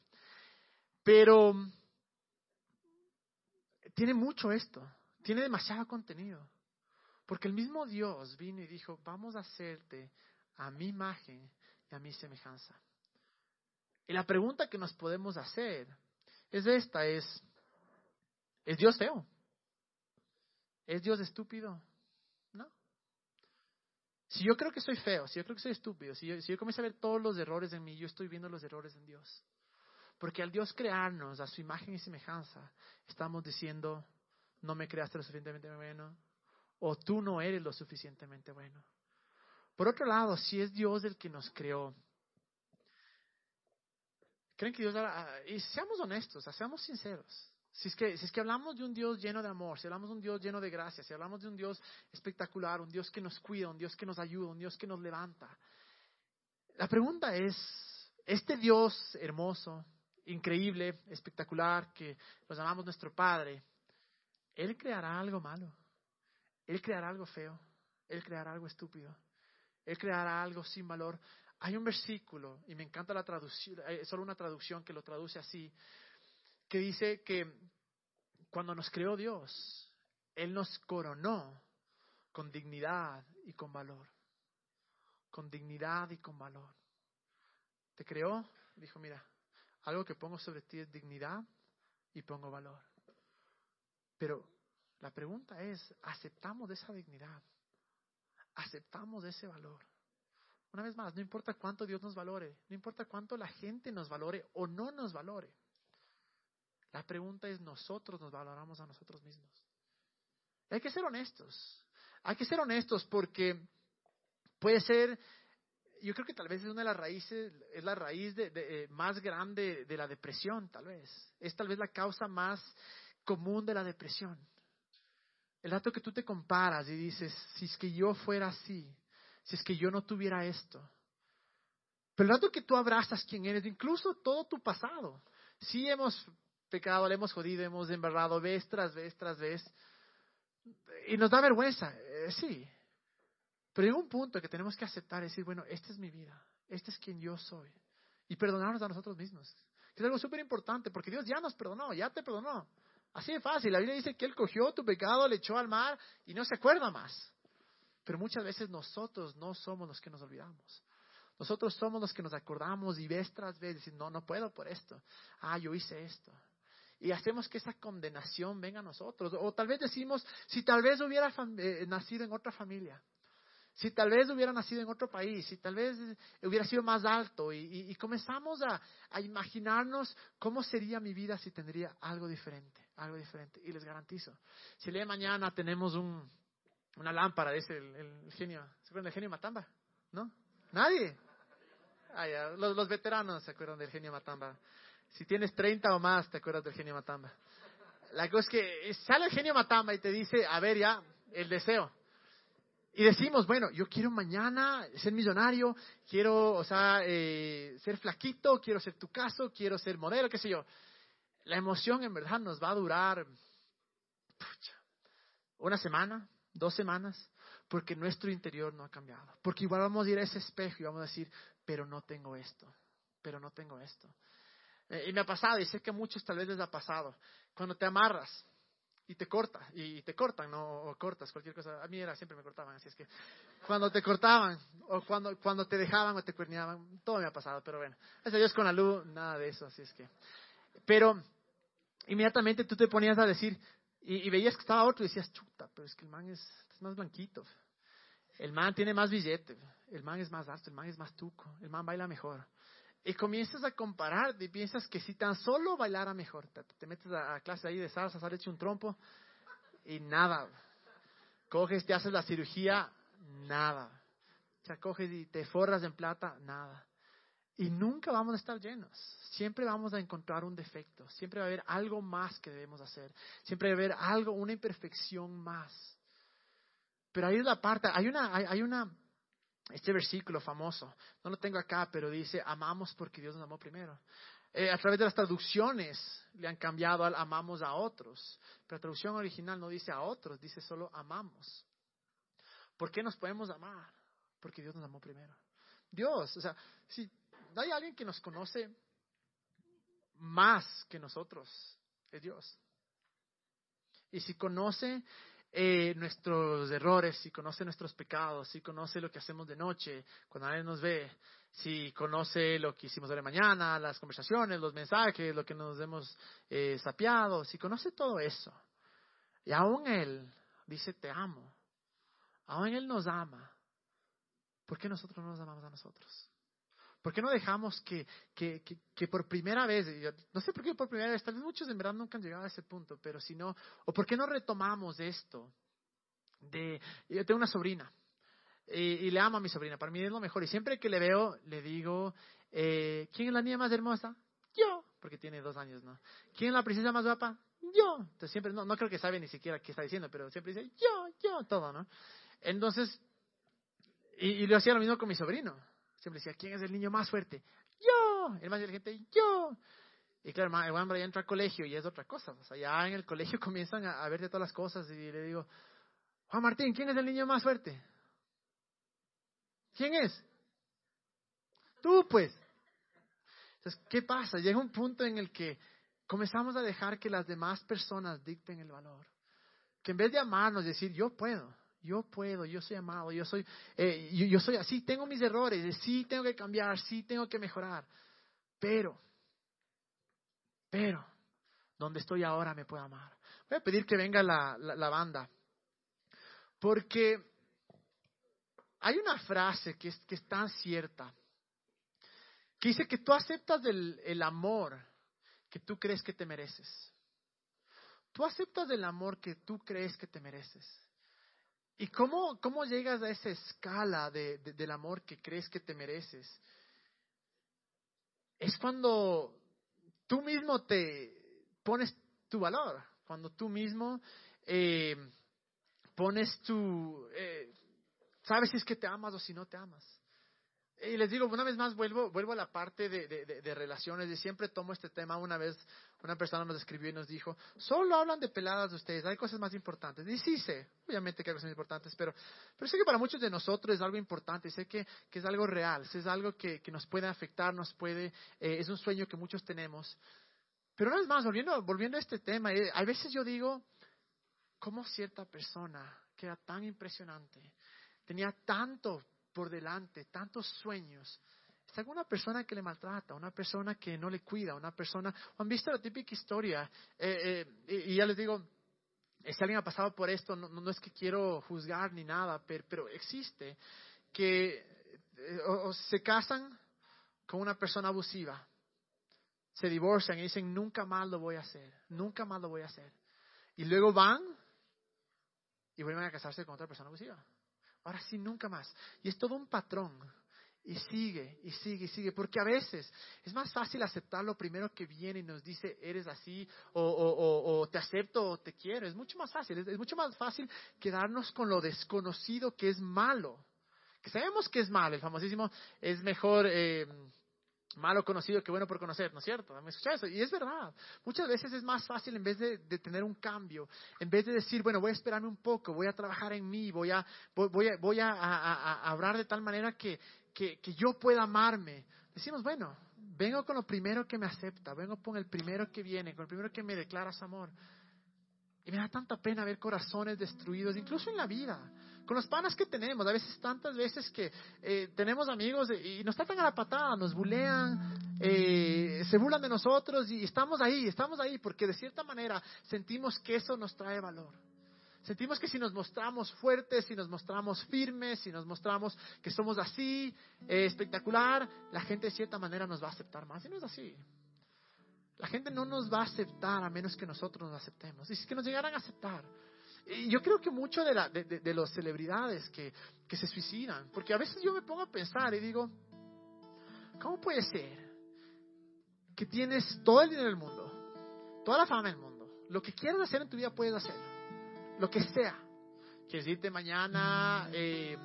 Speaker 1: Pero tiene mucho esto, tiene demasiado contenido, porque el mismo Dios vino y dijo, vamos a hacerte a mi imagen y a mi semejanza. Y la pregunta que nos podemos hacer es esta, es, ¿es Dios feo? ¿Es Dios estúpido? No. Si yo creo que soy feo, si yo creo que soy estúpido, si yo, si yo comienzo a ver todos los errores en mí, yo estoy viendo los errores en Dios. Porque al Dios crearnos a su imagen y semejanza, estamos diciendo, no me creaste lo suficientemente bueno, o tú no eres lo suficientemente bueno. Por otro lado, si es Dios el que nos creó, ¿creen que Dios... Y seamos honestos, seamos sinceros. Si es, que, si es que hablamos de un Dios lleno de amor, si hablamos de un Dios lleno de gracia, si hablamos de un Dios espectacular, un Dios que nos cuida, un Dios que nos ayuda, un Dios que nos levanta, la pregunta es, este Dios hermoso, increíble, espectacular, que nos llamamos nuestro Padre, ¿Él creará algo malo? ¿Él creará algo feo? ¿Él creará algo estúpido? Él creará algo sin valor. Hay un versículo, y me encanta la traducción, es eh, solo una traducción que lo traduce así, que dice que cuando nos creó Dios, Él nos coronó con dignidad y con valor. Con dignidad y con valor. Te creó, dijo, mira, algo que pongo sobre ti es dignidad y pongo valor. Pero la pregunta es, ¿aceptamos esa dignidad? aceptamos ese valor. Una vez más, no importa cuánto Dios nos valore, no importa cuánto la gente nos valore o no nos valore. La pregunta es, ¿nosotros nos valoramos a nosotros mismos? hay que ser honestos. Hay que ser honestos porque puede ser, yo creo que tal vez es una de las raíces, es la raíz eh, más grande de la depresión, tal vez. Es tal vez la causa más común de la depresión. El dato que tú te comparas y dices, si es que yo fuera así, si es que yo no tuviera esto. Pero dato que tú abrazas quién eres, incluso todo tu pasado. Si hemos pecado, le hemos jodido, hemos embarrado vez tras vez tras vez. Y nos da vergüenza, eh, sí. Pero llega un punto que tenemos que aceptar decir, bueno, esta es mi vida, este es quien yo soy. Y perdonarnos a nosotros mismos. Es algo súper importante, porque Dios ya nos perdonó, ya te perdonó. Así de fácil. La Biblia dice que Él cogió tu pecado, le echó al mar y no se acuerda más. Pero muchas veces nosotros no somos los que nos olvidamos. Nosotros somos los que nos acordamos y vez tras vez decir, no, no puedo por esto. Ah, yo hice esto. Y hacemos que esa condenación venga a nosotros. O tal vez decimos, si tal vez hubiera eh, nacido en otra familia, si tal vez hubiera nacido en otro país, si tal vez hubiera sido más alto y, comenzamos a, imaginarnos cómo sería mi vida si tendría algo diferente, algo diferente. Y les garantizo, si el día de mañana tenemos un, una lámpara, dice el, genio, ¿se acuerdan del genio Matamba? ¿No? ¿Nadie? Ah, los, veteranos se acuerdan del genio Matamba. Si tienes 30 o más, te acuerdas del genio Matamba. La cosa es que sale el genio Matamba y te dice, a ver ya, el deseo. Y decimos, bueno, yo quiero mañana ser millonario, quiero, o sea, eh, ser flaquito, quiero ser tu caso, quiero ser modelo, qué sé yo. La emoción en verdad nos va a durar una semana, dos semanas, porque nuestro interior no ha cambiado. Porque igual vamos a ir a ese espejo y vamos a decir, pero no tengo esto, pero no tengo esto. Eh, y me ha pasado, y sé que a muchos tal vez les ha pasado, cuando te amarras, y te corta, y te cortan, ¿no? O cortas, cualquier cosa. A mí era, siempre me cortaban, así es que cuando te cortaban, o cuando, cuando te dejaban o te cuerneaban, todo me ha pasado, pero bueno, gracias a Dios con la luz, nada de eso, así es que. Pero inmediatamente tú te ponías a decir, y, veías que estaba otro y decías, chuta, pero es que el man es, es más blanquito, el man tiene más billete, el man es más alto, el man es más tuco, el man baila mejor. Y comienzas a comparar y piensas que si tan solo bailara mejor, te, metes a, clase ahí de salsa, sales hecho un trompo y nada. Coges, te haces la cirugía, nada. O sea, coges y te forras en plata, nada. Y nunca vamos a estar llenos. Siempre vamos a encontrar un defecto. Siempre va a haber algo más que debemos hacer. Siempre va a haber algo, una imperfección más. Pero ahí es la parte, hay una, hay una este versículo famoso, no lo tengo acá, pero dice, amamos porque Dios nos amó primero. Eh, a través de las traducciones le han cambiado al amamos a otros, pero la traducción original no dice a otros, dice solo amamos. ¿Por qué nos podemos amar? Porque Dios nos amó primero. Dios, o sea, si hay alguien que nos conoce más que nosotros, es Dios. Y si conoce eh, nuestros errores, si conoce nuestros pecados, si conoce lo que hacemos de noche, cuando nadie nos ve, si conoce lo que hicimos de mañana, las conversaciones, los mensajes, lo que nos hemos eh, sapiado, si conoce todo eso, y aún Él dice te amo, aún Él nos ama, ¿por qué nosotros no nos amamos a nosotros? ¿Por qué no dejamos que, que, que, por primera vez, no sé por qué por primera vez, tal vez muchos en verdad nunca han llegado a ese punto, pero si no, o por qué no retomamos esto de, yo tengo una sobrina y, le amo a mi sobrina, para mí es lo mejor. Y siempre que le veo, le digo, eh, ¿quién es la niña más hermosa? Yo, porque tiene dos años, ¿no? ¿Quién es la princesa más guapa? Yo. Entonces siempre, no, no creo que sabe ni siquiera qué está diciendo, pero siempre dice, yo, yo, todo, ¿no? Entonces, y, y lo hacía lo mismo con mi sobrino. Siempre decía, ¿quién es el niño más fuerte? Yo. El más inteligente, yo. Y claro, el Juan ya entra al colegio y es otra cosa. O sea, ya en el colegio comienzan a, a ver de todas las cosas y le digo, Juan Martín, ¿quién es el niño más fuerte? ¿Quién es? Tú, pues. Entonces, ¿qué pasa? Llega un punto en el que comenzamos a dejar que las demás personas dicten el valor. Que en vez de amarnos, decir, yo puedo, yo puedo, yo soy amado, yo soy, eh, yo, soy así, tengo mis errores, sí tengo que cambiar, sí tengo que mejorar. Pero, pero, donde estoy ahora me puedo amar. Voy a pedir que venga la, la banda. Porque hay una frase que es, que es tan cierta, que dice que tú aceptas el, el amor que tú crees que te mereces. Tú aceptas el amor que tú crees que te mereces. ¿Y cómo, cómo llegas a esa escala de, del amor que crees que te mereces? Es cuando tú mismo te pones tu valor, cuando tú mismo eh, pones tu, eh, Sabes si es que te amas o si no te amas. Y les digo, una vez más vuelvo, vuelvo a la parte de, de, relaciones. Y siempre tomo este tema. Una vez una persona nos escribió y nos dijo, solo hablan de peladas de ustedes, hay cosas más importantes. Y sí sé, obviamente que hay cosas importantes, pero, pero sé que para muchos de nosotros es algo importante, sé que, que es algo real, es algo que, que, nos puede afectar, nos puede, eh, es un sueño que muchos tenemos. Pero una vez más, volviendo, volviendo a este tema, eh, a veces yo digo, ¿cómo cierta persona que era tan impresionante? tenía tanto por delante, tantos sueños. Está alguna persona que le maltrata, una persona que no le cuida, una persona... ¿Han visto la típica historia? Eh, eh, y, ya les digo, si alguien ha pasado por esto, no, es que quiero juzgar ni nada, pero, existe que eh, o se casan con una persona abusiva, se divorcian y dicen, nunca más lo voy a hacer, nunca más lo voy a hacer. Y luego van y vuelven a casarse con otra persona abusiva. Ahora sí, nunca más. Y es todo un patrón. Y sigue, y sigue, y sigue. Porque a veces es más fácil aceptar lo primero que viene y nos dice, eres así, o, o, o, te acepto o te quiero. Es mucho más fácil. Es, mucho más fácil quedarnos con lo desconocido que es malo. Que sabemos que es malo. El famosísimo es mejor. Eh, malo conocido que bueno por conocer, ¿no es cierto? ¿Me escuchas eso? Y es verdad. Muchas veces es más fácil en vez de, tener un cambio, en vez de decir, bueno, voy a esperarme un poco, voy a trabajar en mí, voy a, voy, a, voy a, hablar de tal manera que, que, yo pueda amarme. Decimos, bueno, vengo con lo primero que me acepta, vengo con el primero que viene, con el primero que me declara su amor. Y me da tanta pena ver corazones destruidos, incluso en la vida con los panas que tenemos. A veces, tantas veces que eh, tenemos amigos y nos tratan a la patada, nos bulean, eh, se burlan de nosotros y estamos ahí, estamos ahí porque de cierta manera sentimos que eso nos trae valor. Sentimos que si nos mostramos fuertes, si nos mostramos firmes, si nos mostramos que somos así, eh, espectacular, la gente de cierta manera nos va a aceptar más. Y no es así. La gente no nos va a aceptar a menos que nosotros nos aceptemos. Y si es que nos llegaran a aceptar, yo creo que mucho de, la, de, celebridades que se suicidan, porque a veces yo me pongo a pensar y digo, ¿cómo puede ser que tienes todo el dinero del mundo, toda la fama del mundo, lo que quieras hacer en tu vida puedes hacerlo, lo que sea? Quieres irte mañana, eh,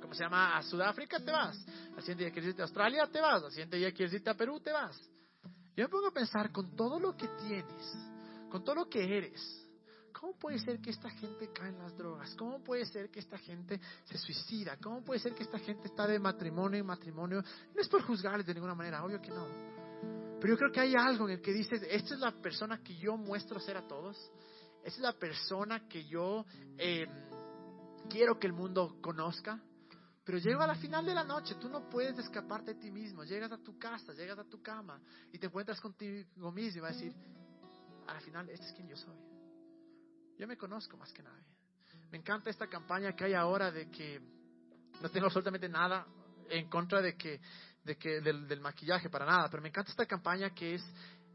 Speaker 1: ¿cómo se llama? A Sudáfrica, te vas. Al siguiente día quieres irte a Australia, te vas. Al siguiente día quieres irte a Perú, te vas. Yo me pongo a pensar con todo lo que tienes, con todo lo que eres, ¿Cómo puede ser que esta gente cae en las drogas? ¿Cómo puede ser que esta gente se suicida? ¿Cómo puede ser que esta gente está de matrimonio en matrimonio? No es por juzgarles de ninguna manera, obvio que no. Pero yo creo que hay algo en el que dices, esta es la persona que yo muestro ser a todos. Es la persona que yo em, quiero que el mundo conozca. Pero llego a la final de la noche, tú no puedes escaparte de ti mismo. Llegas a tu casa, llegas a tu cama y te encuentras contigo mismo y vas a decir, al final, este es quien yo soy. Yo me conozco más que nadie. Me encanta esta campaña que hay ahora de que no tengo absolutamente nada en contra de que, de que del, maquillaje para nada, pero me encanta esta campaña que es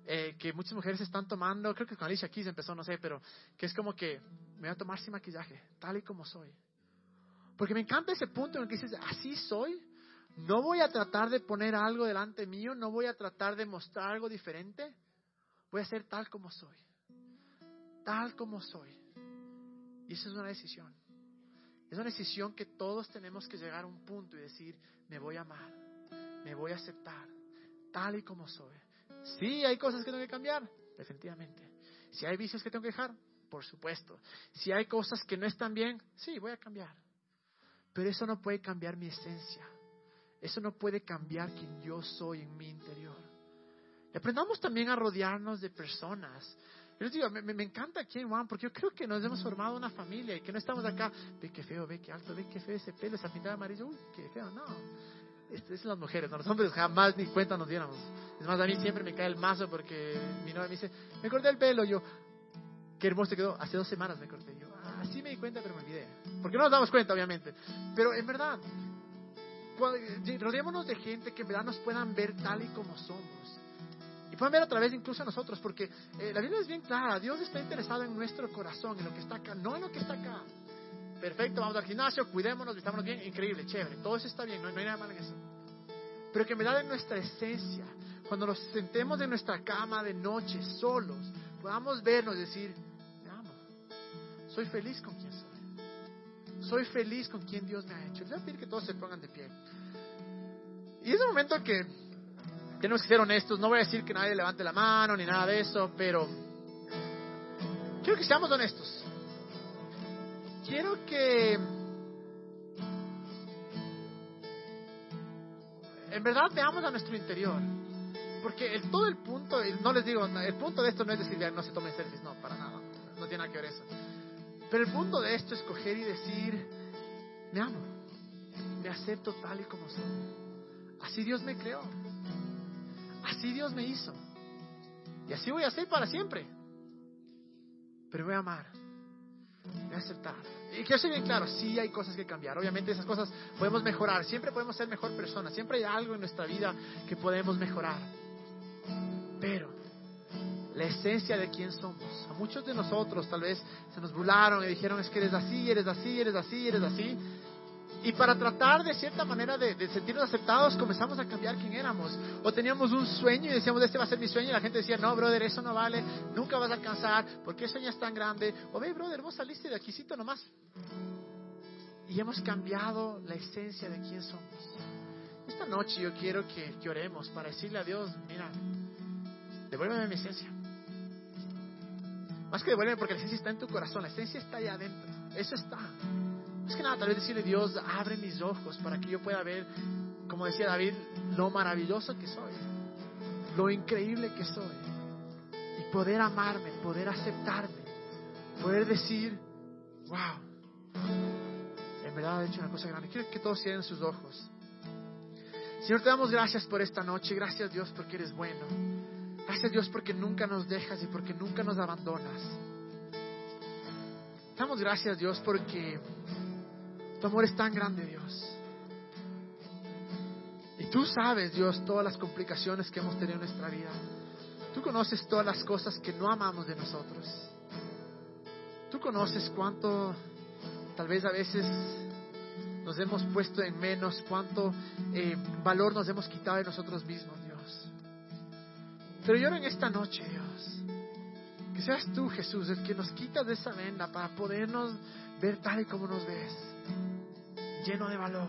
Speaker 1: eh, que muchas mujeres están tomando, creo que con Alicia Keys empezó, no sé, pero que es como que me voy a tomar sin maquillaje, tal y como soy. Porque me encanta ese punto en el que dices, así soy, no voy a tratar de poner algo delante mío, no voy a tratar de mostrar algo diferente, voy a ser tal como soy, tal como soy. Y eso es una decisión. Es una decisión que todos tenemos que llegar a un punto y decir, me voy a amar, me voy a aceptar, tal y como soy. Sí, hay cosas que tengo que cambiar, definitivamente. Si hay vicios que tengo que dejar, por supuesto. Si hay cosas que no están bien, sí, voy a cambiar. Pero eso no puede cambiar mi esencia. Eso no puede cambiar quien yo soy en mi interior. Y aprendamos también a rodearnos de personas yo les digo, me, me, encanta aquí en Juan, porque yo creo que nos hemos formado una familia y que no estamos acá, ve qué feo, ve qué alto, ve qué feo ese pelo, esa pintada amarillo, uy, qué feo, no. Es las mujeres, ¿no? los hombres jamás ni cuenta nos diéramos. Es más, a mí siempre me cae el mazo porque mi novia me dice, me corté el pelo, yo, qué hermoso quedó, hace dos semanas me corté, yo, ah, sí me di cuenta, pero me olvidé. Porque no nos damos cuenta, obviamente. Pero en verdad, rodeémonos de gente que en verdad nos puedan ver tal y como somos pueden ver a través incluso a nosotros, porque eh, la Biblia es bien clara, Dios está interesado en nuestro corazón, en lo que está acá, no en lo que está acá. Perfecto, vamos al gimnasio, cuidémonos, vistámonos bien, increíble, chévere, todo eso está bien, no, hay nada malo en eso. Pero que me da en nuestra esencia, cuando nos sentemos en nuestra cama de noche solos, podamos vernos y decir, me amo, soy feliz con quien soy, soy feliz con quien Dios me ha hecho. Les voy a pedir que todos se pongan de pie. Y es un momento que tenemos que ser honestos. No voy a decir que nadie levante la mano ni nada de eso, pero quiero que seamos honestos. Quiero que en verdad veamos a nuestro interior. Porque el, todo el punto, no les digo, el punto de esto no es decir no se tomen selfies, no, para nada. No tiene nada que ver eso. Pero el punto de esto es coger y decir, me amo, me acepto tal y como soy. Así Dios me creó. Así Dios me hizo. Y así voy a ser para siempre. Pero voy a amar. Aceptar. Y quiero ser bien claro, sí hay cosas que cambiar. Obviamente esas cosas podemos mejorar. Siempre podemos ser mejor personas. Siempre hay algo en nuestra vida que podemos mejorar. Pero la esencia de quién somos. A muchos de nosotros tal vez se nos burlaron y dijeron es que eres así, eres así, eres así, eres así. Y para tratar de cierta manera de, sentirnos aceptados, comenzamos a cambiar quién éramos. O teníamos un sueño y decíamos, este va a ser mi sueño. Y la gente decía, no, brother, eso no vale, nunca vas a alcanzar. ¿Por qué sueñas tan grande? O ve, brother, vos saliste de aquícito nomás. Y hemos cambiado la esencia de quién somos. Esta noche yo quiero que, que oremos para decirle a Dios, mira, devuélveme mi esencia. Más que devuélveme porque la esencia está en tu corazón, la esencia está allá adentro. Eso está. Es que nada, tal vez decirle, Dios, abre mis ojos para que yo pueda ver, como decía David, lo maravilloso que soy, lo increíble que soy. Y poder amarme, poder aceptarme, poder decir, wow, en verdad he hecho una cosa grande. Quiero que todos cierren sus ojos. Señor, te damos gracias por esta noche. Gracias Dios porque eres bueno. Gracias Dios porque nunca nos dejas y porque nunca nos abandonas. Damos gracias Dios porque tu amor es tan grande, Dios. Y tú sabes, Dios, todas las complicaciones que hemos tenido en nuestra vida. Tú conoces todas las cosas que no amamos de nosotros. Tú conoces cuánto, tal vez a veces nos hemos puesto en menos, cuánto eh, valor nos hemos quitado de nosotros mismos, Dios. Pero yo en esta noche, Dios, que seas tú, Jesús, el que nos quitas de esa venda para podernos ver tal y como nos ves lleno de valor.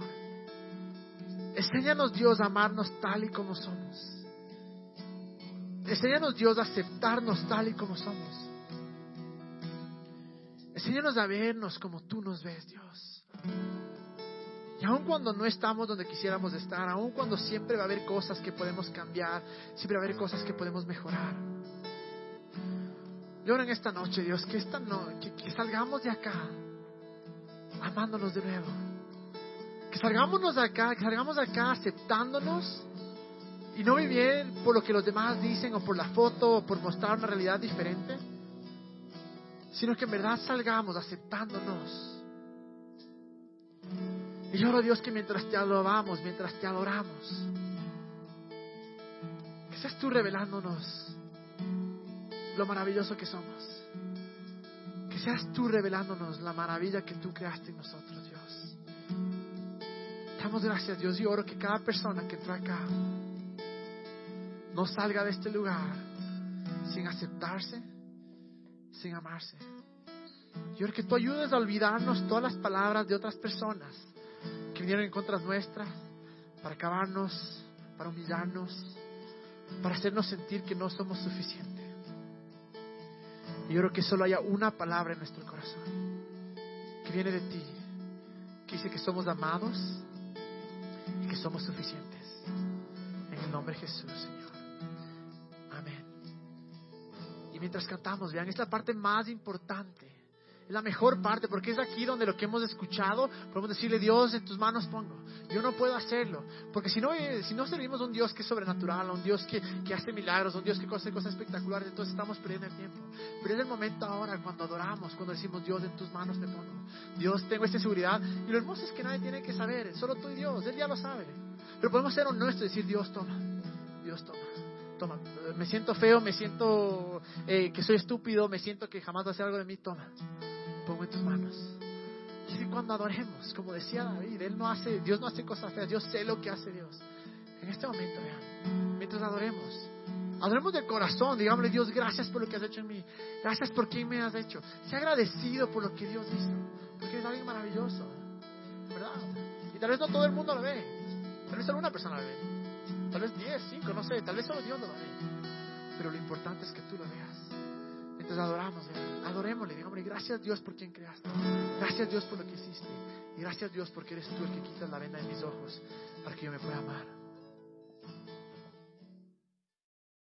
Speaker 1: Enséñanos Dios a amarnos tal y como somos. Enséñanos Dios a aceptarnos tal y como somos. Enséñanos a vernos como tú nos ves, Dios. Y aun cuando no estamos donde quisiéramos estar, aun cuando siempre va a haber cosas que podemos cambiar, siempre va a haber cosas que podemos mejorar. En esta noche, Dios, que, esta no, que salgamos de acá amándonos de nuevo que salgámonos de acá, que salgamos de acá aceptándonos y no vivir por lo que los demás dicen o por la foto o por mostrar una realidad diferente, sino que en verdad salgamos aceptándonos. Y yo oro Dios que mientras te alabamos, mientras te adoramos, que seas tú revelándonos lo maravilloso que somos. Seas tú revelándonos la maravilla que tú creaste en nosotros, Dios. Damos gracias, Dios, y oro que cada persona que entra acá no salga de este lugar sin aceptarse, sin amarse. Yo oro que tú ayudes a olvidarnos todas las palabras de otras personas que vinieron en contra nuestra para acabarnos, para humillarnos, para hacernos sentir que no somos suficientes. Yo creo que solo haya una palabra en nuestro corazón que viene de ti, que dice que somos amados y que somos suficientes. En el nombre de Jesús, Señor. Amén. Y mientras cantamos, vean, es la parte más importante. Es la mejor parte porque es aquí donde lo que hemos escuchado podemos decirle, Dios, en tus manos pongo. Yo no puedo hacerlo. Porque si no, eh, si no servimos a un Dios que es sobrenatural, a un Dios que, que hace milagros, a un Dios que hace cosas espectaculares, entonces estamos perdiendo el tiempo. Pero es el momento ahora cuando adoramos, cuando decimos, Dios, en tus manos te pongo. Dios, tengo esta seguridad. Y lo hermoso es que nadie tiene que saber, solo tú y Dios, Él ya lo sabe. Pero podemos ser honestos y decir, Dios, toma, Dios, toma. Toma, me siento feo, me siento eh, que soy estúpido, me siento que jamás va a hacer algo de mí, toma pongo en tus manos. Y cuando adoremos, como decía David, Él no hace, Dios no hace cosas feas, yo sé lo que hace Dios. En este momento, mientras adoremos, adoremos de corazón, digámosle Dios, gracias por lo que has hecho en mí, gracias por quien me has hecho. Sea agradecido por lo que Dios hizo, porque es alguien maravilloso, ¿verdad? Y tal vez no todo el mundo lo ve, tal vez solo una persona lo ve, tal vez 10, 5, no sé, tal vez solo Dios lo ve, pero lo importante es que tú lo veas. Mientras adoramos, adorémosle, digámosle, gracias Dios por quien creaste. Gracias Dios por lo que hiciste. Y gracias Dios porque eres tú el que quitas la venda de mis ojos para que yo me pueda amar.